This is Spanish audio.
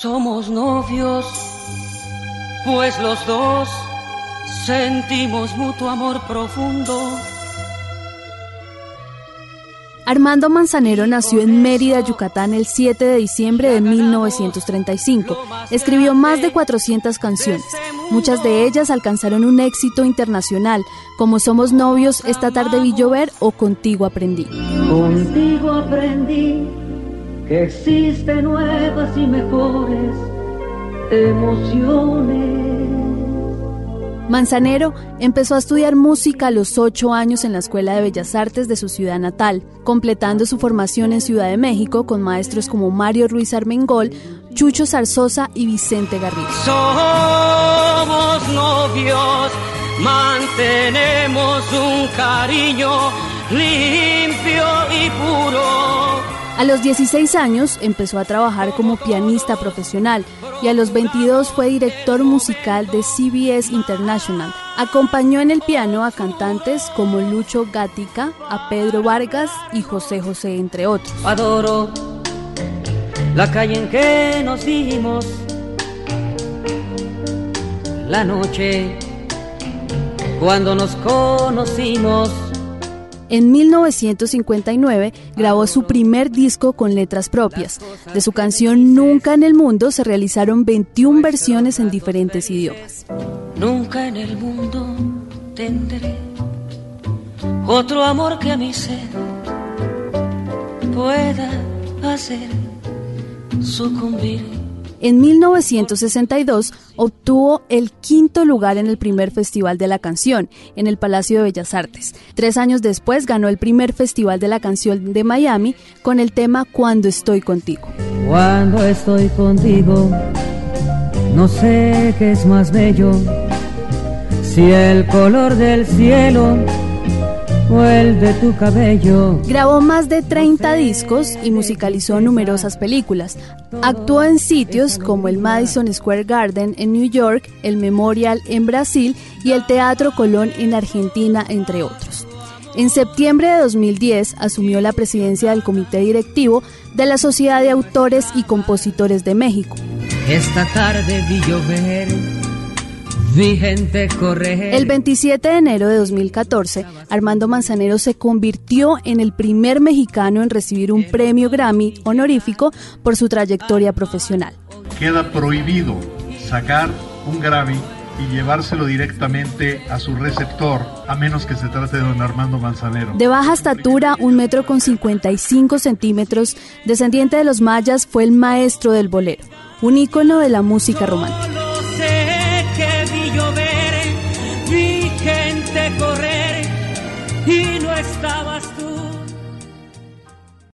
Somos novios, pues los dos sentimos mutuo amor profundo. Armando Manzanero nació en Mérida, Yucatán, el 7 de diciembre de 1935. Escribió más de 400 canciones. Muchas de ellas alcanzaron un éxito internacional, como Somos novios, Esta tarde vi llover o Contigo aprendí. Contigo aprendí que existen nuevas y mejores emociones. Manzanero empezó a estudiar música a los ocho años en la Escuela de Bellas Artes de su ciudad natal, completando su formación en Ciudad de México con maestros como Mario Ruiz Armengol, Chucho Zarzosa y Vicente Garrido. Somos novios, mantenemos un cariño limpio y puro a los 16 años empezó a trabajar como pianista profesional y a los 22 fue director musical de CBS International. Acompañó en el piano a cantantes como Lucho Gatica, a Pedro Vargas y José José, entre otros. Adoro la calle en que nos vimos, la noche cuando nos conocimos en 1959 grabó su primer disco con letras propias. De su canción Nunca en el mundo se realizaron 21 versiones en diferentes idiomas. Nunca en el mundo tendré otro amor que a mi ser pueda hacer sucumbir en 1962 obtuvo el quinto lugar en el primer Festival de la Canción en el Palacio de Bellas Artes. Tres años después ganó el primer Festival de la Canción de Miami con el tema Cuando estoy contigo. Cuando estoy contigo, no sé qué es más bello, si el color del cielo de tu cabello. Grabó más de 30 discos y musicalizó numerosas películas. Actuó en sitios como el Madison Square Garden en New York, el Memorial en Brasil y el Teatro Colón en Argentina, entre otros. En septiembre de 2010 asumió la presidencia del comité directivo de la Sociedad de Autores y Compositores de México. Esta tarde vi llover el 27 de enero de 2014, Armando Manzanero se convirtió en el primer mexicano en recibir un premio Grammy honorífico por su trayectoria profesional. Queda prohibido sacar un Grammy y llevárselo directamente a su receptor, a menos que se trate de don Armando Manzanero. De baja estatura, un metro con 55 centímetros, descendiente de los mayas, fue el maestro del bolero, un ícono de la música romántica llover, vi gente correr y no estabas